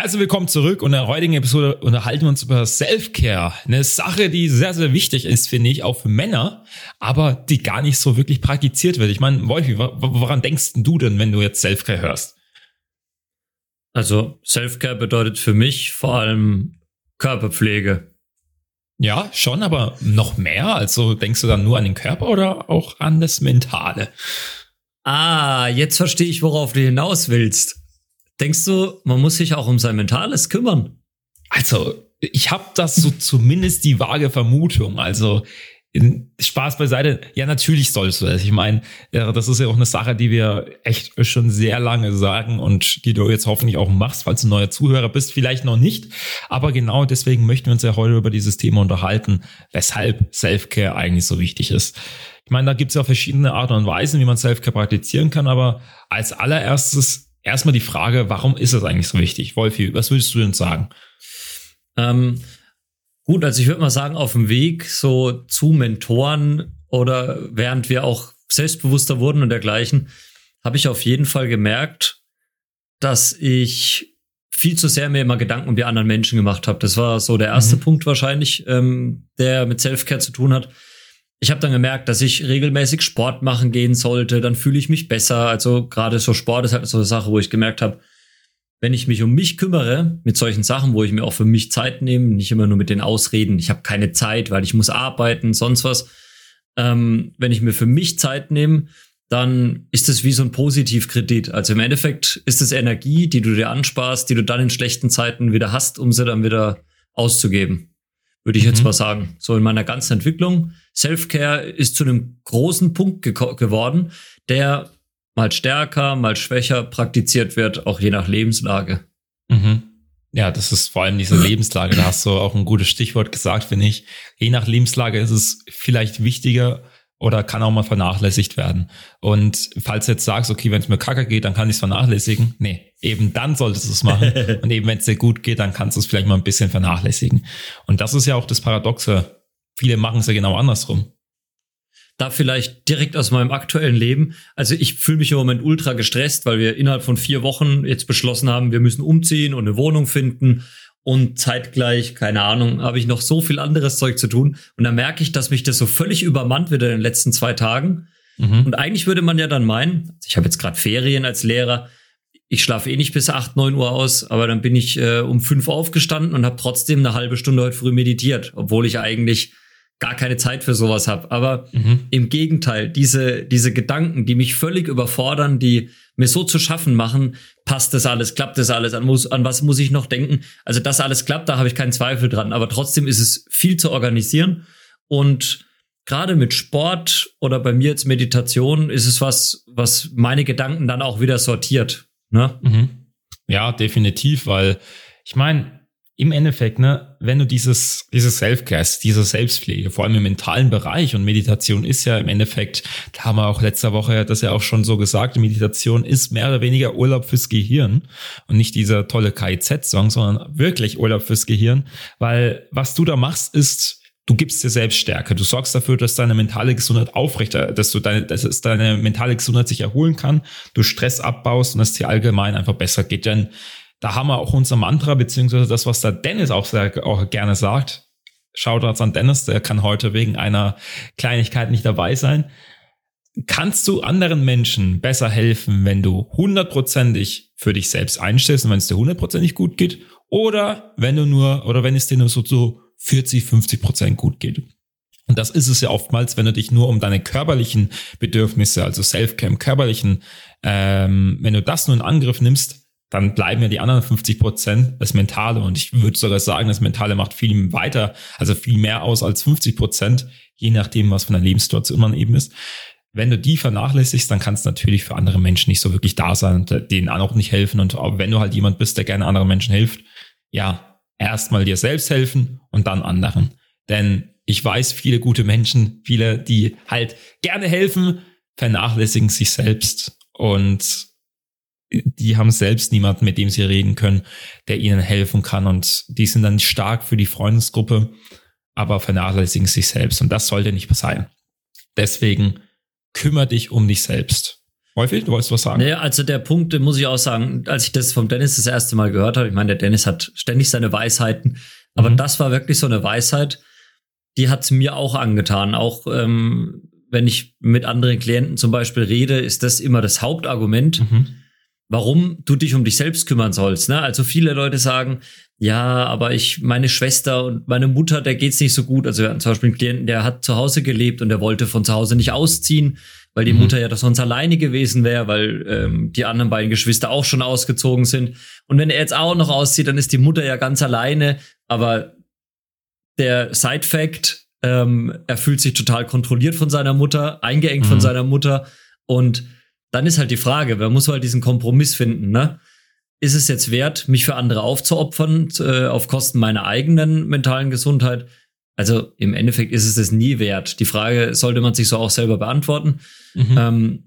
Herzlich willkommen zurück und in der heutigen Episode unterhalten wir uns über Self-Care. Eine Sache, die sehr, sehr wichtig ist, finde ich, auch für Männer, aber die gar nicht so wirklich praktiziert wird. Ich meine, Wolfi, woran denkst du denn, wenn du jetzt Self-Care hörst? Also Self-Care bedeutet für mich vor allem Körperpflege. Ja, schon, aber noch mehr? Also denkst du dann nur an den Körper oder auch an das Mentale? Ah, jetzt verstehe ich, worauf du hinaus willst. Denkst du, man muss sich auch um sein Mentales kümmern? Also, ich habe das so zumindest die vage Vermutung. Also, Spaß beiseite, ja, natürlich sollst du das. Ich meine, das ist ja auch eine Sache, die wir echt schon sehr lange sagen und die du jetzt hoffentlich auch machst, falls du neuer Zuhörer bist, vielleicht noch nicht. Aber genau deswegen möchten wir uns ja heute über dieses Thema unterhalten, weshalb Self-Care eigentlich so wichtig ist. Ich meine, da gibt es ja verschiedene Arten und Weisen, wie man Self-Care praktizieren kann, aber als allererstes erstmal die Frage, warum ist das eigentlich so wichtig? Wolfi, was würdest du denn sagen? Ähm, gut, also ich würde mal sagen, auf dem Weg so zu Mentoren oder während wir auch selbstbewusster wurden und dergleichen, habe ich auf jeden Fall gemerkt, dass ich viel zu sehr mir immer Gedanken um die anderen Menschen gemacht habe. Das war so der erste mhm. Punkt wahrscheinlich, ähm, der mit Selfcare zu tun hat ich habe dann gemerkt, dass ich regelmäßig Sport machen gehen sollte, dann fühle ich mich besser. Also gerade so Sport ist halt so eine Sache, wo ich gemerkt habe, wenn ich mich um mich kümmere mit solchen Sachen, wo ich mir auch für mich Zeit nehme, nicht immer nur mit den Ausreden, ich habe keine Zeit, weil ich muss arbeiten, sonst was. Ähm, wenn ich mir für mich Zeit nehme, dann ist es wie so ein Positivkredit. Also im Endeffekt ist es Energie, die du dir ansparst, die du dann in schlechten Zeiten wieder hast, um sie dann wieder auszugeben würde ich jetzt mhm. mal sagen. So in meiner ganzen Entwicklung. Self-Care ist zu einem großen Punkt ge geworden, der mal stärker, mal schwächer praktiziert wird, auch je nach Lebenslage. Mhm. Ja, das ist vor allem diese Lebenslage. Da hast du auch ein gutes Stichwort gesagt, finde ich. Je nach Lebenslage ist es vielleicht wichtiger, oder kann auch mal vernachlässigt werden. Und falls du jetzt sagst, okay, wenn es mir kacke geht, dann kann ich es vernachlässigen. Nee, eben dann solltest du es machen. und eben wenn es dir gut geht, dann kannst du es vielleicht mal ein bisschen vernachlässigen. Und das ist ja auch das Paradoxe. Viele machen es ja genau andersrum. Da vielleicht direkt aus meinem aktuellen Leben. Also ich fühle mich im Moment ultra gestresst, weil wir innerhalb von vier Wochen jetzt beschlossen haben, wir müssen umziehen und eine Wohnung finden und zeitgleich, keine Ahnung, habe ich noch so viel anderes Zeug zu tun. Und da merke ich, dass mich das so völlig übermannt wird in den letzten zwei Tagen. Mhm. Und eigentlich würde man ja dann meinen, ich habe jetzt gerade Ferien als Lehrer, ich schlafe eh nicht bis acht neun Uhr aus, aber dann bin ich äh, um fünf aufgestanden und habe trotzdem eine halbe Stunde heute früh meditiert, obwohl ich eigentlich gar keine Zeit für sowas habe. Aber mhm. im Gegenteil, diese, diese Gedanken, die mich völlig überfordern, die mir so zu schaffen machen, passt das alles, klappt das alles, an, muss, an was muss ich noch denken? Also das alles klappt, da habe ich keinen Zweifel dran. Aber trotzdem ist es viel zu organisieren und gerade mit Sport oder bei mir jetzt Meditation ist es was, was meine Gedanken dann auch wieder sortiert. Ne? Mhm. Ja, definitiv, weil ich meine, im Endeffekt, ne, wenn du dieses, dieses Self-Care, diese Selbstpflege, vor allem im mentalen Bereich und Meditation ist ja im Endeffekt, da haben wir auch letzte Woche das ja auch schon so gesagt, Meditation ist mehr oder weniger Urlaub fürs Gehirn und nicht dieser tolle KIZ-Song, sondern wirklich Urlaub fürs Gehirn, weil was du da machst, ist, du gibst dir selbst Stärke. Du sorgst dafür, dass deine mentale Gesundheit aufrechter, dass du deine, dass deine mentale Gesundheit sich erholen kann, du Stress abbaust und es dir allgemein einfach besser geht. Denn da haben wir auch unser Mantra, beziehungsweise das, was der Dennis auch, sehr, auch gerne sagt. Shoutouts an Dennis, der kann heute wegen einer Kleinigkeit nicht dabei sein. Kannst du anderen Menschen besser helfen, wenn du hundertprozentig für dich selbst einstellst und wenn es dir hundertprozentig gut geht? Oder wenn du nur, oder wenn es dir nur so, so 40, 50 Prozent gut geht? Und das ist es ja oftmals, wenn du dich nur um deine körperlichen Bedürfnisse, also Self-Care körperlichen, ähm, wenn du das nur in Angriff nimmst, dann bleiben ja die anderen 50 Prozent das Mentale. Und ich würde sogar sagen, das Mentale macht viel weiter, also viel mehr aus als 50 Prozent, je nachdem, was von der Lebenssituation man eben ist. Wenn du die vernachlässigst, dann kannst du natürlich für andere Menschen nicht so wirklich da sein und denen auch nicht helfen. Und wenn du halt jemand bist, der gerne anderen Menschen hilft, ja, erstmal dir selbst helfen und dann anderen. Denn ich weiß, viele gute Menschen, viele, die halt gerne helfen, vernachlässigen sich selbst. Und die haben selbst niemanden, mit dem sie reden können, der ihnen helfen kann. Und die sind dann stark für die Freundesgruppe, aber vernachlässigen sich selbst. Und das sollte nicht sein. Deswegen kümmere dich um dich selbst. Wolfi, du wolltest was sagen? Nee, also der Punkt, muss ich auch sagen, als ich das vom Dennis das erste Mal gehört habe, ich meine, der Dennis hat ständig seine Weisheiten, aber mhm. das war wirklich so eine Weisheit, die hat mir auch angetan. Auch ähm, wenn ich mit anderen Klienten zum Beispiel rede, ist das immer das Hauptargument, mhm. Warum du dich um dich selbst kümmern sollst. Ne? Also viele Leute sagen, ja, aber ich, meine Schwester und meine Mutter, der geht's nicht so gut. Also wir hatten zum Beispiel einen Klienten, der hat zu Hause gelebt und der wollte von zu Hause nicht ausziehen, weil die mhm. Mutter ja doch sonst alleine gewesen wäre, weil ähm, die anderen beiden Geschwister auch schon ausgezogen sind. Und wenn er jetzt auch noch auszieht, dann ist die Mutter ja ganz alleine. Aber der Side-Fact, ähm, er fühlt sich total kontrolliert von seiner Mutter, eingeengt mhm. von seiner Mutter. Und dann ist halt die Frage, man muss halt diesen Kompromiss finden, ne? Ist es jetzt wert, mich für andere aufzuopfern, äh, auf Kosten meiner eigenen mentalen Gesundheit? Also im Endeffekt ist es es nie wert. Die Frage sollte man sich so auch selber beantworten. Mhm. Ähm,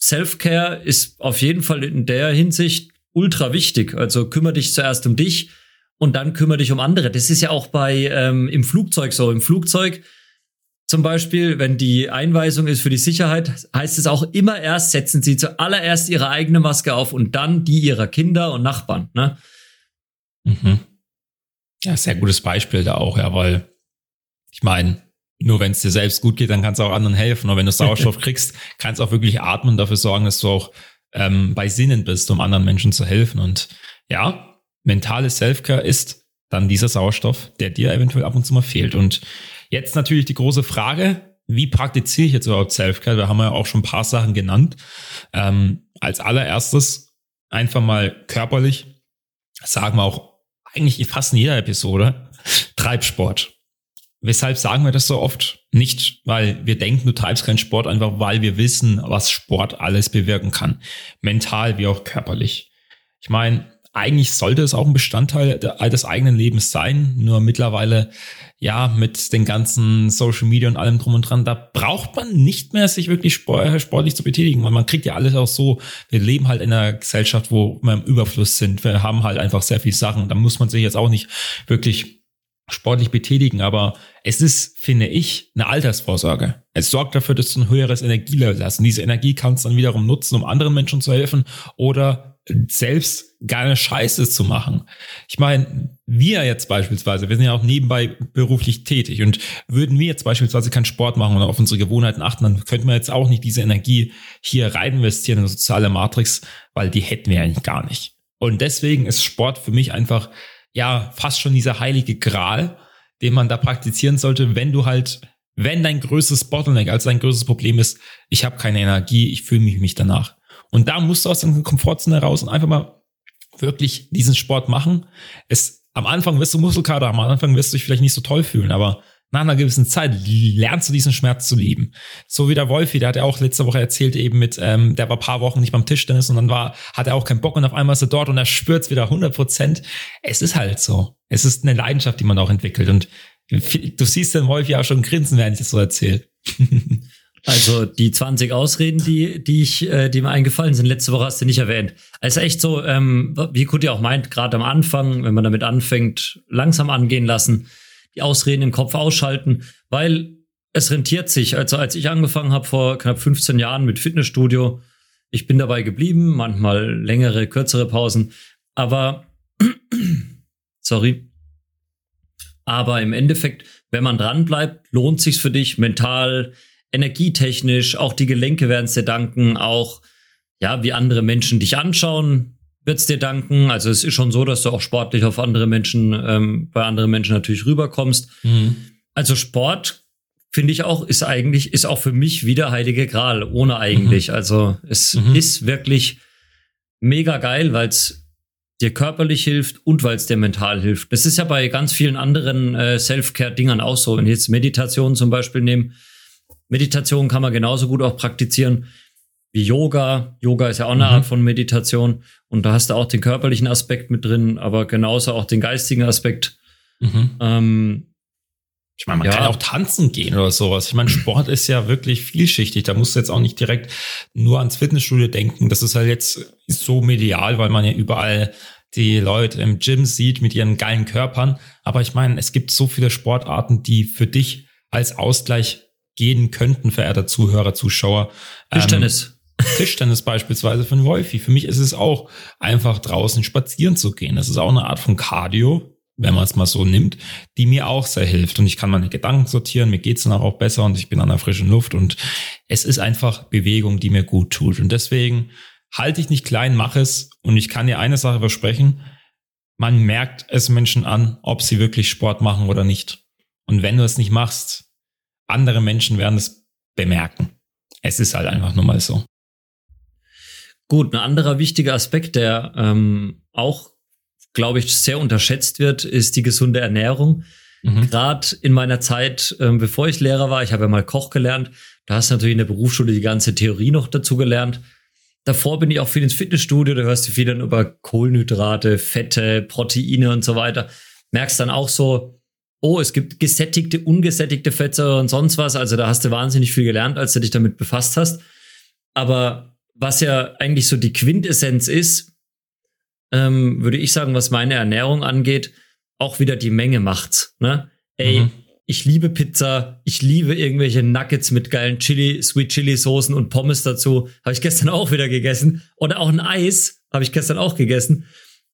Self-Care ist auf jeden Fall in der Hinsicht ultra wichtig. Also kümmere dich zuerst um dich und dann kümmere dich um andere. Das ist ja auch bei ähm, im Flugzeug so. Im Flugzeug zum Beispiel, wenn die Einweisung ist für die Sicherheit, heißt es auch immer erst, setzen Sie zuallererst Ihre eigene Maske auf und dann die Ihrer Kinder und Nachbarn. Ne? Mhm. Ja, sehr gutes Beispiel da auch, ja, weil ich meine, nur wenn es dir selbst gut geht, dann kannst du auch anderen helfen. Und wenn du Sauerstoff kriegst, kannst du auch wirklich atmen, dafür sorgen, dass du auch ähm, bei Sinnen bist, um anderen Menschen zu helfen. Und ja, mentale Selfcare ist dann dieser Sauerstoff, der dir eventuell ab und zu mal fehlt. Und jetzt natürlich die große Frage, wie praktiziere ich jetzt überhaupt Selfcare? Da haben wir ja auch schon ein paar Sachen genannt. Ähm, als allererstes einfach mal körperlich, sagen wir auch eigentlich fast in jeder Episode, Treibsport. Weshalb sagen wir das so oft? Nicht, weil wir denken, du treibst keinen Sport, einfach weil wir wissen, was Sport alles bewirken kann. Mental wie auch körperlich. Ich meine, eigentlich sollte es auch ein Bestandteil des eigenen Lebens sein. Nur mittlerweile, ja, mit den ganzen Social Media und allem drum und dran, da braucht man nicht mehr sich wirklich sportlich zu betätigen, weil man kriegt ja alles auch so. Wir leben halt in einer Gesellschaft, wo wir im Überfluss sind. Wir haben halt einfach sehr viel Sachen. Da muss man sich jetzt auch nicht wirklich sportlich betätigen, aber es ist, finde ich, eine Altersvorsorge. Es sorgt dafür, dass du ein höheres Energielevel hast. Und diese Energie kannst du dann wiederum nutzen, um anderen Menschen zu helfen oder selbst geile Scheiße zu machen. Ich meine, wir jetzt beispielsweise, wir sind ja auch nebenbei beruflich tätig und würden wir jetzt beispielsweise keinen Sport machen oder auf unsere Gewohnheiten achten, dann könnten wir jetzt auch nicht diese Energie hier rein investieren in eine soziale Matrix, weil die hätten wir eigentlich gar nicht. Und deswegen ist Sport für mich einfach, ja, fast schon dieser heilige Gral, den man da praktizieren sollte, wenn du halt wenn dein größtes Bottleneck, also dein größtes Problem ist, ich habe keine Energie, ich fühle mich nicht danach. Und da musst du aus deiner Komfortzone raus und einfach mal wirklich diesen Sport machen. Es, am Anfang wirst du Muskelkater haben, am Anfang wirst du dich vielleicht nicht so toll fühlen, aber nach einer gewissen Zeit lernst du diesen Schmerz zu lieben. So wie der Wolfi, der hat ja auch letzte Woche erzählt, eben mit, ähm, der war paar Wochen nicht beim Tischtennis und dann war, hat er auch keinen Bock und auf einmal ist er dort und er spürt's wieder 100 Prozent. Es ist halt so. Es ist eine Leidenschaft, die man auch entwickelt und du siehst den Wolfi auch schon grinsen, während ich das so erzähle. Also die 20 Ausreden, die, die ich, äh, die mir eingefallen sind, letzte Woche hast du nicht erwähnt. Also echt so, ähm, wie Kuti auch meint, gerade am Anfang, wenn man damit anfängt, langsam angehen lassen, die Ausreden im Kopf ausschalten, weil es rentiert sich. Also als ich angefangen habe vor knapp 15 Jahren mit Fitnessstudio, ich bin dabei geblieben, manchmal längere, kürzere Pausen, aber sorry. Aber im Endeffekt, wenn man dran bleibt, lohnt sich's für dich mental, energietechnisch, auch die Gelenke werden es dir danken, auch ja, wie andere Menschen dich anschauen, wird es dir danken. Also es ist schon so, dass du auch sportlich auf andere Menschen, ähm, bei anderen Menschen natürlich rüberkommst. Mhm. Also Sport finde ich auch, ist eigentlich, ist auch für mich wieder heilige Gral, ohne eigentlich. Mhm. Also es mhm. ist wirklich mega geil, weil es dir körperlich hilft und weil es dir mental hilft. Das ist ja bei ganz vielen anderen äh, Self-Care-Dingern auch so. Wenn ich jetzt Meditation zum Beispiel nehme, Meditation kann man genauso gut auch praktizieren wie Yoga. Yoga ist ja auch eine mhm. Art von Meditation. Und da hast du auch den körperlichen Aspekt mit drin, aber genauso auch den geistigen Aspekt. Mhm. Ähm, ich meine, man ja. kann auch tanzen gehen oder sowas. Ich meine, Sport ist ja wirklich vielschichtig. Da musst du jetzt auch nicht direkt nur ans Fitnessstudio denken. Das ist halt jetzt so medial, weil man ja überall die Leute im Gym sieht mit ihren geilen Körpern. Aber ich meine, es gibt so viele Sportarten, die für dich als Ausgleich gehen könnten, verehrter Zuhörer, Zuschauer. Tischtennis. Ähm, Tischtennis beispielsweise einen Wolfi. Für mich ist es auch einfach draußen spazieren zu gehen. Das ist auch eine Art von Cardio, wenn man es mal so nimmt, die mir auch sehr hilft. Und ich kann meine Gedanken sortieren, mir geht's danach auch besser und ich bin an der frischen Luft. Und es ist einfach Bewegung, die mir gut tut. Und deswegen halte ich nicht klein, mache es. Und ich kann dir eine Sache versprechen. Man merkt es Menschen an, ob sie wirklich Sport machen oder nicht. Und wenn du es nicht machst, andere Menschen werden es bemerken. Es ist halt einfach nur mal so. Gut, ein anderer wichtiger Aspekt, der ähm, auch, glaube ich, sehr unterschätzt wird, ist die gesunde Ernährung. Mhm. Gerade in meiner Zeit, ähm, bevor ich Lehrer war, ich habe ja mal Koch gelernt, da hast du natürlich in der Berufsschule die ganze Theorie noch dazu gelernt. Davor bin ich auch viel ins Fitnessstudio, da hörst du viel dann über Kohlenhydrate, Fette, Proteine und so weiter. Merkst dann auch so, oh, es gibt gesättigte, ungesättigte Fette und sonst was. Also da hast du wahnsinnig viel gelernt, als du dich damit befasst hast. Aber was ja eigentlich so die Quintessenz ist, ähm, würde ich sagen, was meine Ernährung angeht, auch wieder die Menge macht's. Ne? Ey, mhm. ich liebe Pizza, ich liebe irgendwelche Nuggets mit geilen Chili, Sweet Chili Soßen und Pommes dazu. Habe ich gestern auch wieder gegessen. Oder auch ein Eis habe ich gestern auch gegessen.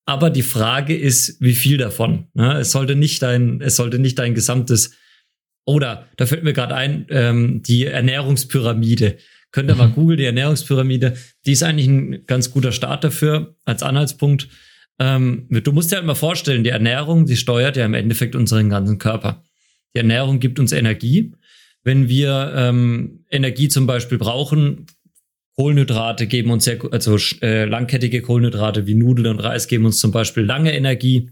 Aber die Frage ist, wie viel davon? Ne? Es sollte nicht dein, es sollte nicht dein gesamtes oder da fällt mir gerade ein, ähm, die Ernährungspyramide. Könnt ihr mal mhm. googeln, die Ernährungspyramide. Die ist eigentlich ein ganz guter Start dafür als Anhaltspunkt. Ähm, du musst dir halt mal vorstellen, die Ernährung, die steuert ja im Endeffekt unseren ganzen Körper. Die Ernährung gibt uns Energie. Wenn wir ähm, Energie zum Beispiel brauchen, Kohlenhydrate geben uns sehr, also äh, langkettige Kohlenhydrate wie Nudeln und Reis geben uns zum Beispiel lange Energie.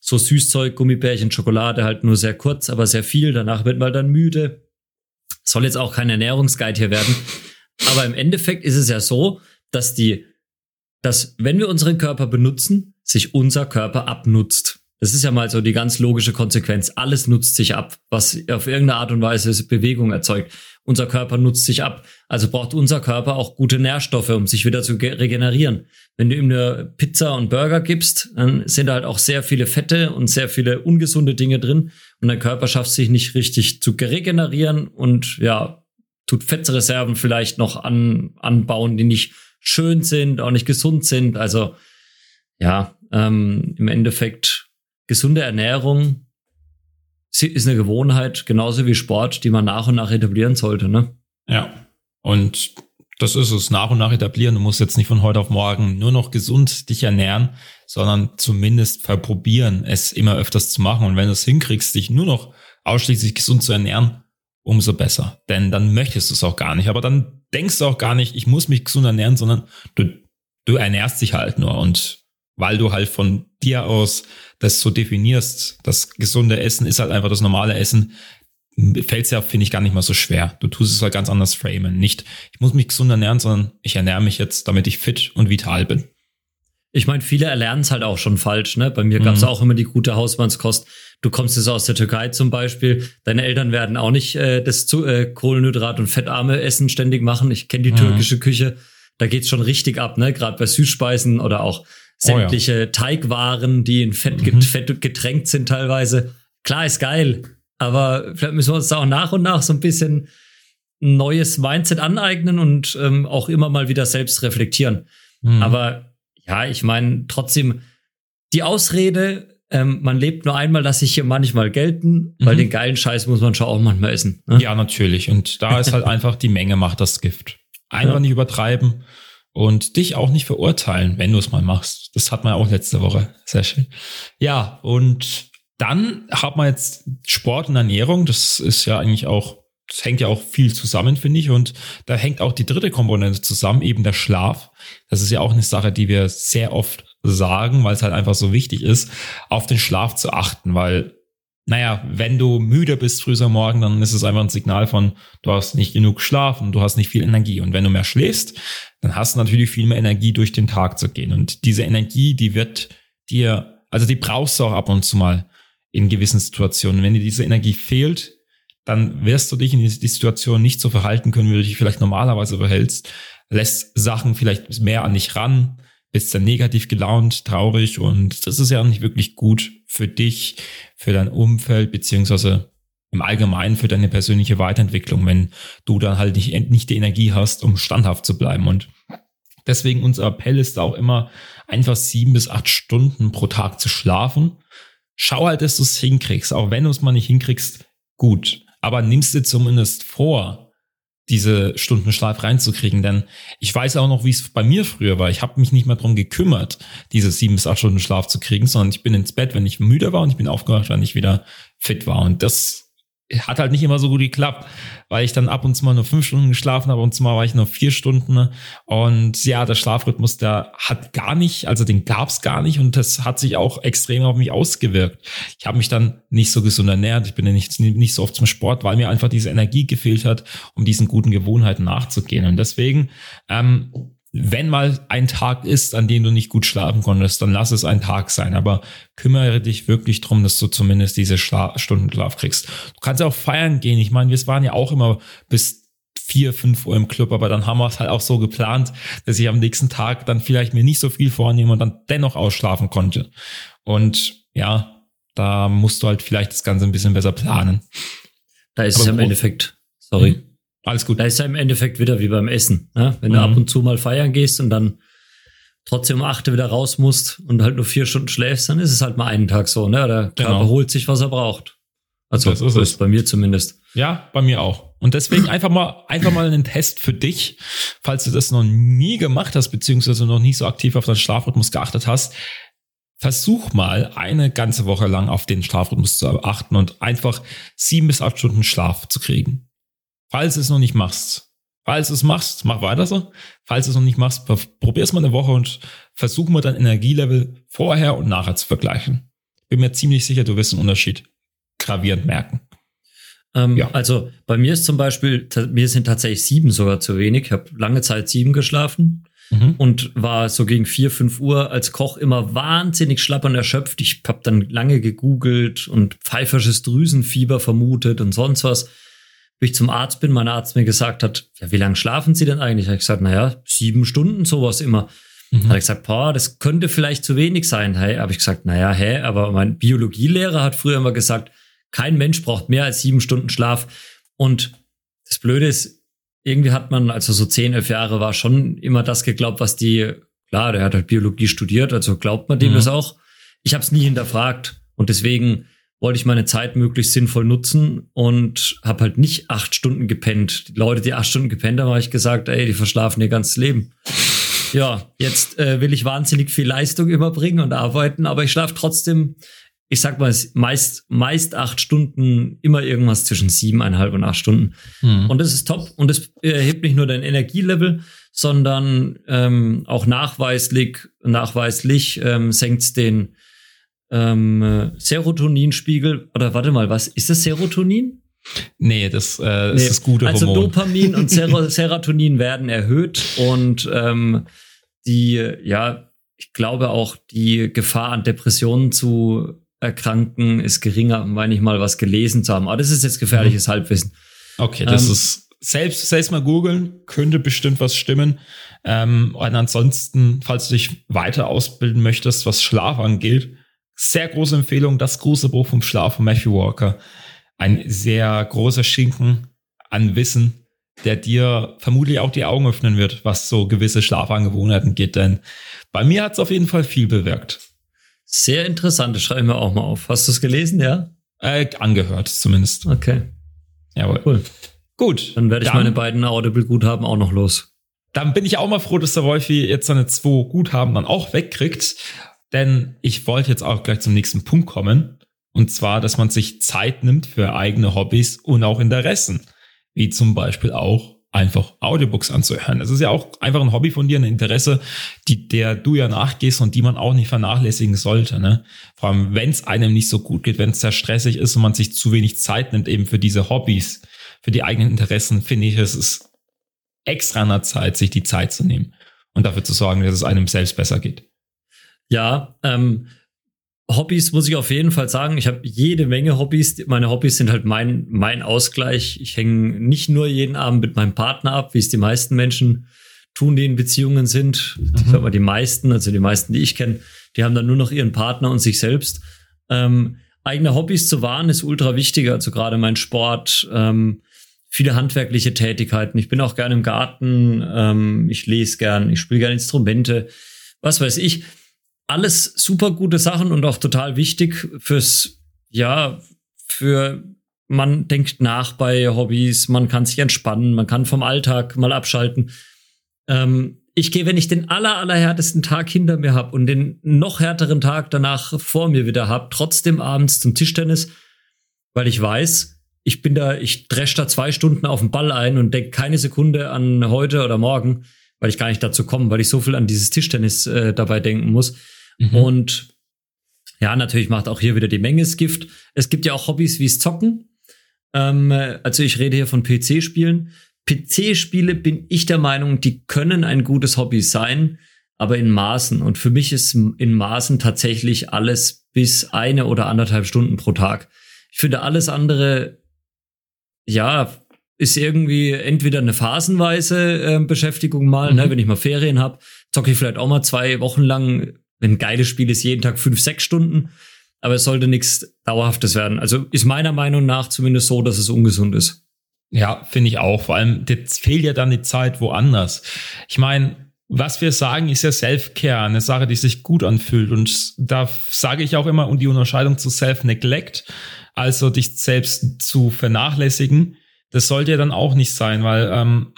So Süßzeug, Gummibärchen, Schokolade halt nur sehr kurz, aber sehr viel. Danach wird man dann müde. Soll jetzt auch kein Ernährungsguide hier werden. Aber im Endeffekt ist es ja so, dass die, dass wenn wir unseren Körper benutzen, sich unser Körper abnutzt. Das ist ja mal so die ganz logische Konsequenz. Alles nutzt sich ab, was auf irgendeine Art und Weise Bewegung erzeugt. Unser Körper nutzt sich ab. Also braucht unser Körper auch gute Nährstoffe, um sich wieder zu regenerieren. Wenn du ihm eine Pizza und Burger gibst, dann sind da halt auch sehr viele Fette und sehr viele ungesunde Dinge drin. Und dein Körper schafft sich nicht richtig zu regenerieren und ja, tut Fettreserven vielleicht noch an, anbauen, die nicht schön sind, auch nicht gesund sind. Also ja, ähm, im Endeffekt gesunde Ernährung ist eine Gewohnheit, genauso wie Sport, die man nach und nach etablieren sollte, ne? Ja. Und das ist es, nach und nach etablieren. Du musst jetzt nicht von heute auf morgen nur noch gesund dich ernähren, sondern zumindest verprobieren, es immer öfters zu machen. Und wenn du es hinkriegst, dich nur noch ausschließlich gesund zu ernähren, umso besser. Denn dann möchtest du es auch gar nicht. Aber dann denkst du auch gar nicht, ich muss mich gesund ernähren, sondern du, du ernährst dich halt nur. Und weil du halt von dir aus das so definierst, das gesunde Essen ist halt einfach das normale Essen, fällt es ja, finde ich, gar nicht mal so schwer. Du tust es halt ganz anders framen. Nicht, ich muss mich gesund ernähren, sondern ich ernähre mich jetzt, damit ich fit und vital bin. Ich meine, viele erlernen es halt auch schon falsch. Ne? Bei mir gab es mhm. auch immer die gute Hausmannskost. Du kommst jetzt aus der Türkei zum Beispiel. Deine Eltern werden auch nicht äh, das zu, äh, Kohlenhydrat- und fettarme Essen ständig machen. Ich kenne die mhm. türkische Küche. Da geht's schon richtig ab, ne? Gerade bei Süßspeisen oder auch sämtliche oh ja. Teigwaren, die in Fett, mhm. Fett getränkt sind teilweise. Klar ist geil, aber vielleicht müssen wir uns da auch nach und nach so ein bisschen ein neues Mindset aneignen und ähm, auch immer mal wieder selbst reflektieren. Mhm. Aber ja, ich meine, trotzdem, die Ausrede, ähm, man lebt nur einmal, lasse ich hier manchmal gelten, weil mhm. den geilen Scheiß muss man schon auch manchmal essen. Ne? Ja, natürlich. Und da ist halt einfach die Menge macht das Gift. Einfach ja. nicht übertreiben und dich auch nicht verurteilen, wenn du es mal machst. Das hat man auch letzte Woche. Sehr schön. Ja, und dann hat man jetzt Sport und Ernährung. Das ist ja eigentlich auch, das hängt ja auch viel zusammen, finde ich. Und da hängt auch die dritte Komponente zusammen, eben der Schlaf. Das ist ja auch eine Sache, die wir sehr oft sagen, weil es halt einfach so wichtig ist, auf den Schlaf zu achten, weil naja, wenn du müde bist früh am Morgen, dann ist es einfach ein Signal von, du hast nicht genug Schlaf und du hast nicht viel Energie. Und wenn du mehr schläfst, dann hast du natürlich viel mehr Energie, durch den Tag zu gehen. Und diese Energie, die wird dir, also die brauchst du auch ab und zu mal in gewissen Situationen. Wenn dir diese Energie fehlt, dann wirst du dich in die Situation nicht so verhalten können, wie du dich vielleicht normalerweise verhältst, lässt Sachen vielleicht mehr an dich ran, bist dann negativ gelaunt, traurig und das ist ja nicht wirklich gut für dich, für dein Umfeld, beziehungsweise im Allgemeinen für deine persönliche Weiterentwicklung, wenn du dann halt nicht, nicht die Energie hast, um standhaft zu bleiben. Und deswegen unser Appell ist auch immer, einfach sieben bis acht Stunden pro Tag zu schlafen. Schau halt, dass du es hinkriegst. Auch wenn du es mal nicht hinkriegst, gut. Aber nimmst dir zumindest vor, diese Stunden Schlaf reinzukriegen. Denn ich weiß auch noch, wie es bei mir früher war. Ich habe mich nicht mehr drum gekümmert, diese sieben bis acht Stunden Schlaf zu kriegen, sondern ich bin ins Bett, wenn ich müde war und ich bin aufgewacht, wenn ich wieder fit war. Und das hat halt nicht immer so gut geklappt, weil ich dann ab und zu mal nur fünf Stunden geschlafen habe und zu mal war ich nur vier Stunden. Und ja, der Schlafrhythmus, der hat gar nicht, also den gab's gar nicht und das hat sich auch extrem auf mich ausgewirkt. Ich habe mich dann nicht so gesund ernährt, ich bin ja nicht, nicht so oft zum Sport, weil mir einfach diese Energie gefehlt hat, um diesen guten Gewohnheiten nachzugehen. Und deswegen ähm, wenn mal ein Tag ist, an dem du nicht gut schlafen konntest, dann lass es ein Tag sein. Aber kümmere dich wirklich drum, dass du zumindest diese Schla Stunden Schlaf kriegst. Du kannst ja auch feiern gehen. Ich meine, wir waren ja auch immer bis vier, fünf Uhr im Club, aber dann haben wir es halt auch so geplant, dass ich am nächsten Tag dann vielleicht mir nicht so viel vornehme und dann dennoch ausschlafen konnte. Und ja, da musst du halt vielleicht das Ganze ein bisschen besser planen. Da ist aber es im Endeffekt, sorry, mhm. Alles gut. Da ist ja im Endeffekt wieder wie beim Essen. Ne? Wenn mhm. du ab und zu mal feiern gehst und dann trotzdem um achte wieder raus musst und halt nur vier Stunden schläfst, dann ist es halt mal einen Tag so. Ne? Der Körper genau. holt sich, was er braucht. Also das ist, ist bei mir zumindest. Ja, bei mir auch. Und deswegen einfach mal, einfach mal einen Test für dich, falls du das noch nie gemacht hast, beziehungsweise noch nie so aktiv auf deinen Schlafrhythmus geachtet hast. Versuch mal eine ganze Woche lang auf den Schlafrhythmus zu achten und einfach sieben bis acht Stunden Schlaf zu kriegen. Falls du es noch nicht machst, falls du es machst, mach weiter so. Falls du es noch nicht machst, probier es mal eine Woche und versuch mal dein Energielevel vorher und nachher zu vergleichen. Bin mir ziemlich sicher, du wirst einen Unterschied gravierend merken. Ähm, ja. Also bei mir ist zum Beispiel, mir sind tatsächlich sieben sogar zu wenig. Ich habe lange Zeit sieben geschlafen. Mhm. und war so gegen vier, fünf Uhr als Koch immer wahnsinnig schlapp und erschöpft. Ich habe dann lange gegoogelt und pfeifersches Drüsenfieber vermutet und sonst was ich zum Arzt bin, mein Arzt mir gesagt hat, ja, wie lange schlafen Sie denn eigentlich? Habe ich gesagt, naja, sieben Stunden, sowas immer. Mhm. Hat er gesagt, boah, das könnte vielleicht zu wenig sein. Hey, habe ich gesagt, naja, hä, aber mein Biologielehrer hat früher immer gesagt, kein Mensch braucht mehr als sieben Stunden Schlaf. Und das Blöde ist, irgendwie hat man, also so zehn, elf Jahre war schon immer das geglaubt, was die, klar, der hat halt Biologie studiert, also glaubt man dem mhm. das auch. Ich habe es nie hinterfragt und deswegen wollte ich meine Zeit möglichst sinnvoll nutzen und habe halt nicht acht Stunden gepennt. Die Leute, die acht Stunden gepennt haben, habe ich gesagt, ey, die verschlafen ihr ganzes Leben. Ja, jetzt äh, will ich wahnsinnig viel Leistung überbringen und arbeiten, aber ich schlafe trotzdem, ich sag mal, meist, meist acht Stunden, immer irgendwas zwischen siebeneinhalb und acht Stunden. Mhm. Und das ist top und das erhebt nicht nur dein Energielevel, sondern ähm, auch nachweislich, nachweislich ähm, senkt den ähm, Serotoninspiegel, oder warte mal, was ist das Serotonin? Nee, das äh, nee. ist das gute also Hormon. Also Dopamin und Ser Serotonin werden erhöht und ähm, die, ja, ich glaube auch die Gefahr an Depressionen zu erkranken ist geringer, meine ich mal was gelesen zu haben. Aber das ist jetzt gefährliches mhm. Halbwissen. Okay, das ähm, ist selbst, selbst mal googeln, könnte bestimmt was stimmen. Ähm, und ansonsten, falls du dich weiter ausbilden möchtest, was Schlaf angeht, sehr große Empfehlung, das große Buch vom Schlaf von Matthew Walker. Ein sehr großer Schinken an Wissen, der dir vermutlich auch die Augen öffnen wird, was so gewisse Schlafangewohnheiten geht. Denn bei mir hat es auf jeden Fall viel bewirkt. Sehr interessant, das schreiben wir auch mal auf. Hast du es gelesen, ja? Äh, angehört zumindest. Okay. Jawohl. Cool. Gut. Dann werde ich dann, meine beiden Audible-Guthaben auch noch los. Dann bin ich auch mal froh, dass der Wolfi jetzt seine zwei Guthaben dann auch wegkriegt. Denn ich wollte jetzt auch gleich zum nächsten Punkt kommen. Und zwar, dass man sich Zeit nimmt für eigene Hobbys und auch Interessen. Wie zum Beispiel auch einfach Audiobooks anzuhören. Das ist ja auch einfach ein Hobby von dir, ein Interesse, die, der du ja nachgehst und die man auch nicht vernachlässigen sollte. Ne? Vor allem, wenn es einem nicht so gut geht, wenn es sehr stressig ist und man sich zu wenig Zeit nimmt eben für diese Hobbys, für die eigenen Interessen, finde ich, es ist extra an der Zeit, sich die Zeit zu nehmen und dafür zu sorgen, dass es einem selbst besser geht. Ja, ähm, Hobbys muss ich auf jeden Fall sagen. Ich habe jede Menge Hobbys. Meine Hobbys sind halt mein, mein Ausgleich. Ich hänge nicht nur jeden Abend mit meinem Partner ab, wie es die meisten Menschen tun, die in Beziehungen sind. Mhm. Ich sag mal, die meisten, also die meisten, die ich kenne, die haben dann nur noch ihren Partner und sich selbst. Ähm, eigene Hobbys zu wahren ist ultra wichtig. Also gerade mein Sport, ähm, viele handwerkliche Tätigkeiten. Ich bin auch gerne im Garten, ähm, ich lese gern, ich spiele gerne Instrumente, was weiß ich. Alles super gute Sachen und auch total wichtig fürs, ja, für man denkt nach bei Hobbys, man kann sich entspannen, man kann vom Alltag mal abschalten. Ähm, ich gehe, wenn ich den aller, allerhärtesten Tag hinter mir habe und den noch härteren Tag danach vor mir wieder habe, trotzdem abends zum Tischtennis, weil ich weiß, ich bin da, ich dresch da zwei Stunden auf den Ball ein und denke keine Sekunde an heute oder morgen, weil ich gar nicht dazu komme, weil ich so viel an dieses Tischtennis äh, dabei denken muss. Mhm. Und ja, natürlich macht auch hier wieder die Menge das Gift. Es gibt ja auch Hobbys wie es Zocken. Ähm, also ich rede hier von PC-Spielen. PC-Spiele bin ich der Meinung, die können ein gutes Hobby sein, aber in Maßen. Und für mich ist in Maßen tatsächlich alles bis eine oder anderthalb Stunden pro Tag. Ich finde alles andere, ja, ist irgendwie entweder eine phasenweise äh, Beschäftigung mal, ne, mhm. ne, wenn ich mal Ferien habe, zocke ich vielleicht auch mal zwei Wochen lang, ein geiles Spiel ist, jeden Tag fünf, sechs Stunden. Aber es sollte nichts Dauerhaftes werden. Also ist meiner Meinung nach zumindest so, dass es ungesund ist. Ja, finde ich auch. Vor allem, jetzt fehlt ja dann die Zeit woanders. Ich meine, was wir sagen, ist ja Self-Care, eine Sache, die sich gut anfühlt. Und da sage ich auch immer um die Unterscheidung zu Self-Neglect, also dich selbst zu vernachlässigen. Das sollte ja dann auch nicht sein, weil ähm,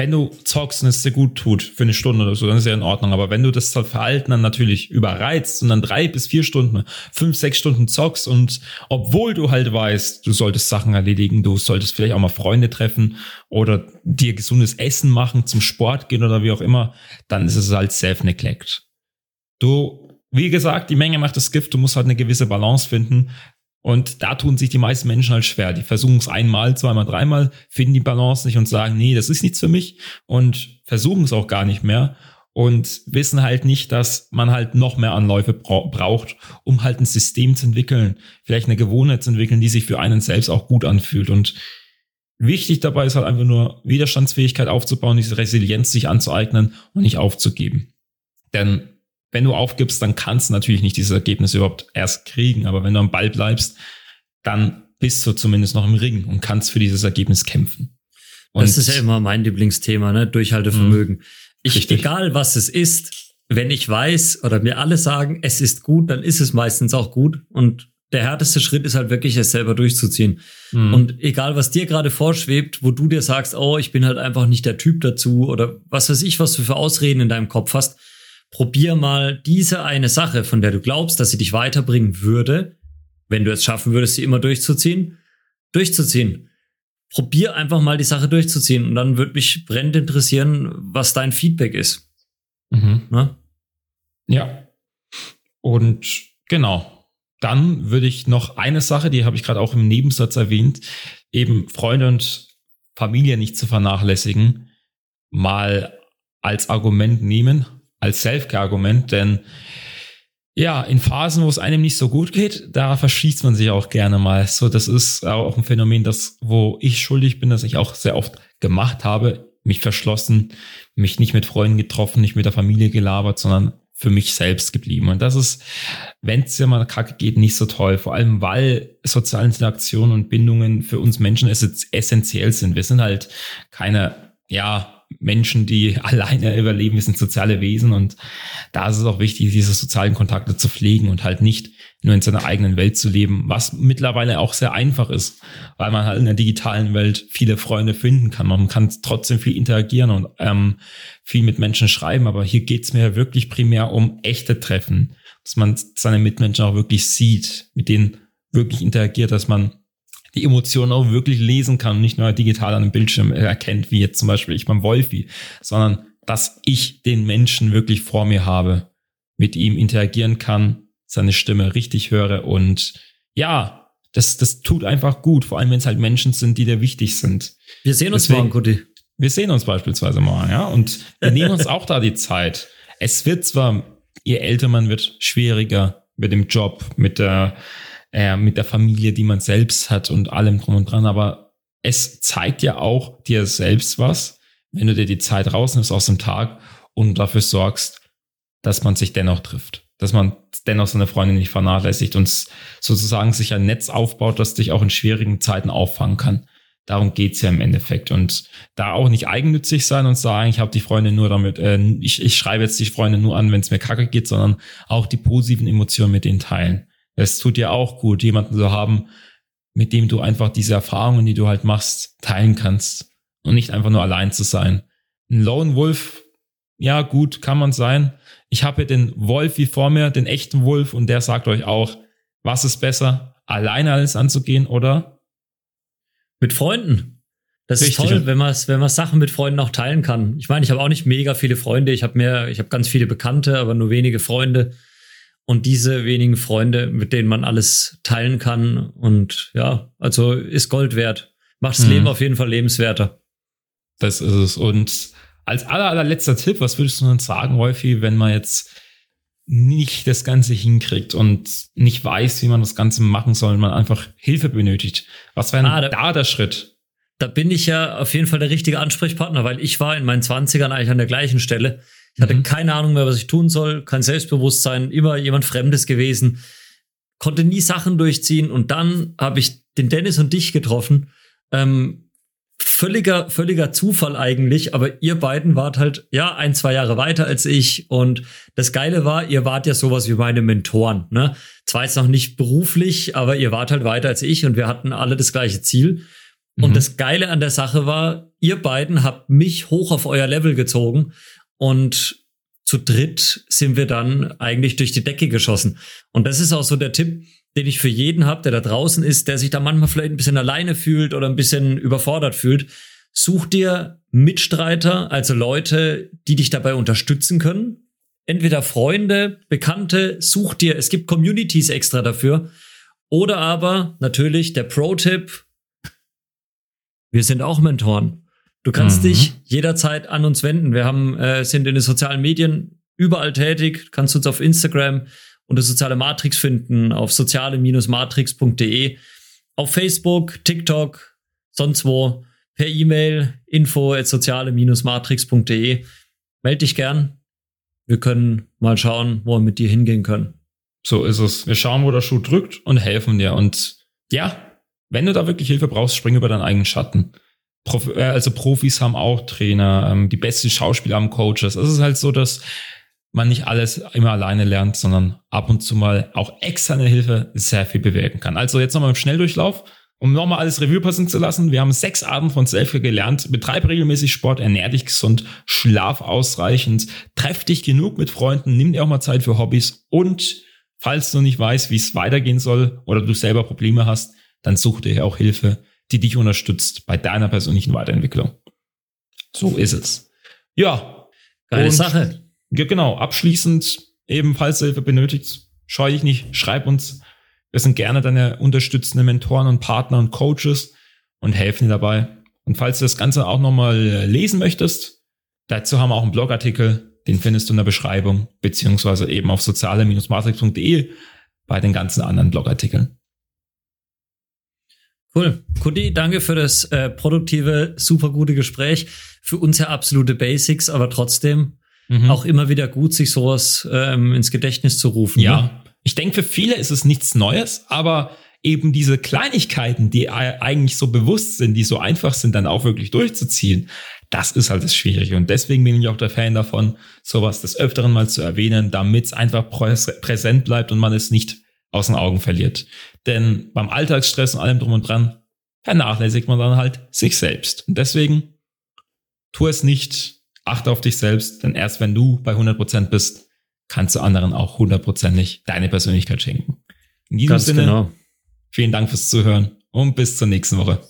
wenn du zockst und es dir gut tut für eine Stunde oder so, dann ist ja in Ordnung. Aber wenn du das Verhalten dann natürlich überreizt und dann drei bis vier Stunden, fünf, sechs Stunden zockst und obwohl du halt weißt, du solltest Sachen erledigen, du solltest vielleicht auch mal Freunde treffen oder dir gesundes Essen machen, zum Sport gehen oder wie auch immer, dann ist es halt Self-Neglect. Du, wie gesagt, die Menge macht das Gift, du musst halt eine gewisse Balance finden. Und da tun sich die meisten Menschen halt schwer. Die versuchen es einmal, zweimal, dreimal, finden die Balance nicht und sagen, nee, das ist nichts für mich und versuchen es auch gar nicht mehr und wissen halt nicht, dass man halt noch mehr Anläufe bra braucht, um halt ein System zu entwickeln, vielleicht eine Gewohnheit zu entwickeln, die sich für einen selbst auch gut anfühlt. Und wichtig dabei ist halt einfach nur Widerstandsfähigkeit aufzubauen, diese Resilienz sich anzueignen und nicht aufzugeben. Denn wenn du aufgibst, dann kannst du natürlich nicht dieses Ergebnis überhaupt erst kriegen. Aber wenn du am Ball bleibst, dann bist du zumindest noch im Ring und kannst für dieses Ergebnis kämpfen. Und das ist ja immer mein Lieblingsthema, ne? Durchhaltevermögen. Mh, ich, richtig. egal was es ist, wenn ich weiß oder mir alle sagen, es ist gut, dann ist es meistens auch gut. Und der härteste Schritt ist halt wirklich, es selber durchzuziehen. Mhm. Und egal, was dir gerade vorschwebt, wo du dir sagst, oh, ich bin halt einfach nicht der Typ dazu oder was weiß ich, was du für Ausreden in deinem Kopf hast, probier mal diese eine Sache, von der du glaubst, dass sie dich weiterbringen würde, wenn du es schaffen würdest, sie immer durchzuziehen, durchzuziehen. Probier einfach mal die Sache durchzuziehen und dann würde mich brennend interessieren, was dein Feedback ist. Mhm. Na? Ja. Und genau. Dann würde ich noch eine Sache, die habe ich gerade auch im Nebensatz erwähnt, eben Freunde und Familie nicht zu vernachlässigen, mal als Argument nehmen als Self-Care-Argument, denn ja, in Phasen, wo es einem nicht so gut geht, da verschießt man sich auch gerne mal. So, das ist auch ein Phänomen, das, wo ich schuldig bin, dass ich auch sehr oft gemacht habe, mich verschlossen, mich nicht mit Freunden getroffen, nicht mit der Familie gelabert, sondern für mich selbst geblieben. Und das ist, wenn es ja mal kacke geht, nicht so toll. Vor allem, weil soziale Interaktionen und Bindungen für uns Menschen essentiell sind. Wir sind halt keine, ja, Menschen, die alleine überleben, wir sind soziale Wesen und da ist es auch wichtig, diese sozialen Kontakte zu pflegen und halt nicht nur in seiner eigenen Welt zu leben, was mittlerweile auch sehr einfach ist, weil man halt in der digitalen Welt viele Freunde finden kann. Man kann trotzdem viel interagieren und ähm, viel mit Menschen schreiben, aber hier geht's mir wirklich primär um echte Treffen, dass man seine Mitmenschen auch wirklich sieht, mit denen wirklich interagiert, dass man die Emotionen auch wirklich lesen kann nicht nur digital an einem Bildschirm erkennt, wie jetzt zum Beispiel ich beim Wolfi, sondern dass ich den Menschen wirklich vor mir habe, mit ihm interagieren kann, seine Stimme richtig höre und ja, das, das tut einfach gut, vor allem wenn es halt Menschen sind, die dir wichtig sind. Wir sehen uns Deswegen, morgen, Guti. Wir sehen uns beispielsweise mal, ja, und wir nehmen uns auch da die Zeit. Es wird zwar, je älter man wird, schwieriger mit dem Job, mit der äh, mit der Familie, die man selbst hat und allem drum und dran. Aber es zeigt ja auch dir selbst was, wenn du dir die Zeit rausnimmst aus dem Tag und dafür sorgst, dass man sich dennoch trifft. dass man dennoch seine Freunde nicht vernachlässigt und sozusagen sich ein Netz aufbaut, das dich auch in schwierigen Zeiten auffangen kann. Darum geht's ja im Endeffekt. Und da auch nicht eigennützig sein und sagen, ich habe die Freunde nur damit, äh, ich, ich schreibe jetzt die Freunde nur an, wenn es mir kacke geht, sondern auch die positiven Emotionen mit denen teilen. Es tut dir auch gut, jemanden zu haben, mit dem du einfach diese Erfahrungen, die du halt machst, teilen kannst und nicht einfach nur allein zu sein. Ein Lone Wolf, ja gut, kann man sein. Ich habe den Wolf wie vor mir, den echten Wolf, und der sagt euch auch, was ist besser, alleine alles anzugehen oder mit Freunden. Das Richtig. ist toll, wenn man wenn man Sachen mit Freunden auch teilen kann. Ich meine, ich habe auch nicht mega viele Freunde. Ich habe mehr, ich habe ganz viele Bekannte, aber nur wenige Freunde. Und diese wenigen Freunde, mit denen man alles teilen kann und ja, also ist Gold wert. Macht das mhm. Leben auf jeden Fall lebenswerter. Das ist es. Und als aller, allerletzter Tipp, was würdest du denn sagen, Wolfi, wenn man jetzt nicht das Ganze hinkriegt und nicht weiß, wie man das Ganze machen soll und man einfach Hilfe benötigt. Was wäre ah, da, da der Schritt? Da bin ich ja auf jeden Fall der richtige Ansprechpartner, weil ich war in meinen Zwanzigern eigentlich an der gleichen Stelle. Ich hatte mhm. keine Ahnung mehr, was ich tun soll, kein Selbstbewusstsein, immer jemand Fremdes gewesen, konnte nie Sachen durchziehen und dann habe ich den Dennis und dich getroffen. Ähm, völliger, völliger Zufall eigentlich, aber ihr beiden wart halt, ja, ein, zwei Jahre weiter als ich und das Geile war, ihr wart ja sowas wie meine Mentoren, ne? Zwar jetzt noch nicht beruflich, aber ihr wart halt weiter als ich und wir hatten alle das gleiche Ziel. Mhm. Und das Geile an der Sache war, ihr beiden habt mich hoch auf euer Level gezogen und zu dritt sind wir dann eigentlich durch die Decke geschossen. Und das ist auch so der Tipp, den ich für jeden habe, der da draußen ist, der sich da manchmal vielleicht ein bisschen alleine fühlt oder ein bisschen überfordert fühlt. Such dir Mitstreiter, also Leute, die dich dabei unterstützen können. Entweder Freunde, Bekannte, such dir, es gibt Communities extra dafür. Oder aber natürlich der Pro-Tipp, wir sind auch Mentoren. Du kannst mhm. dich jederzeit an uns wenden. Wir haben, äh, sind in den sozialen Medien überall tätig. kannst uns auf Instagram, unter soziale Matrix finden, auf soziale-matrix.de, auf Facebook, TikTok, sonst wo, per E-Mail, info at soziale-matrix.de. Meld dich gern. Wir können mal schauen, wo wir mit dir hingehen können. So ist es. Wir schauen, wo der Schuh drückt und helfen dir. Und ja, wenn du da wirklich Hilfe brauchst, spring über deinen eigenen Schatten. Prof äh, also Profis haben auch Trainer, ähm, die besten Schauspieler haben Coaches. Es ist halt so, dass man nicht alles immer alleine lernt, sondern ab und zu mal auch externe Hilfe sehr viel bewirken kann. Also jetzt nochmal im Schnelldurchlauf, um nochmal alles Revue passen zu lassen. Wir haben sechs Arten von Selfcare gelernt. Betreib regelmäßig Sport, ernähr dich gesund, schlaf ausreichend, treff dich genug mit Freunden, nimm dir auch mal Zeit für Hobbys und falls du nicht weißt, wie es weitergehen soll oder du selber Probleme hast, dann such dir auch Hilfe, die dich unterstützt bei deiner persönlichen Weiterentwicklung. So ist es. Ja. Geile Sache. Ja, genau. Abschließend, ebenfalls Hilfe benötigt, scheu dich nicht, schreib uns. Wir sind gerne deine unterstützende Mentoren und Partner und Coaches und helfen dir dabei. Und falls du das Ganze auch nochmal lesen möchtest, dazu haben wir auch einen Blogartikel, den findest du in der Beschreibung, beziehungsweise eben auf soziale-matrix.de bei den ganzen anderen Blogartikeln. Cool. Kudi, danke für das äh, produktive, super gute Gespräch. Für uns ja absolute Basics, aber trotzdem mhm. auch immer wieder gut, sich sowas ähm, ins Gedächtnis zu rufen. Ja, ne? ich denke, für viele ist es nichts Neues, aber eben diese Kleinigkeiten, die eigentlich so bewusst sind, die so einfach sind, dann auch wirklich durchzuziehen, das ist halt das Schwierige. Und deswegen bin ich auch der Fan davon, sowas des Öfteren mal zu erwähnen, damit es einfach präsent bleibt und man es nicht aus den Augen verliert. Denn beim Alltagsstress und allem drum und dran vernachlässigt man dann halt sich selbst. Und deswegen tu es nicht achte auf dich selbst, denn erst wenn du bei 100% bist, kannst du anderen auch hundertprozentig deine Persönlichkeit schenken. In diesem Ganz Sinne, genau. vielen Dank fürs Zuhören und bis zur nächsten Woche.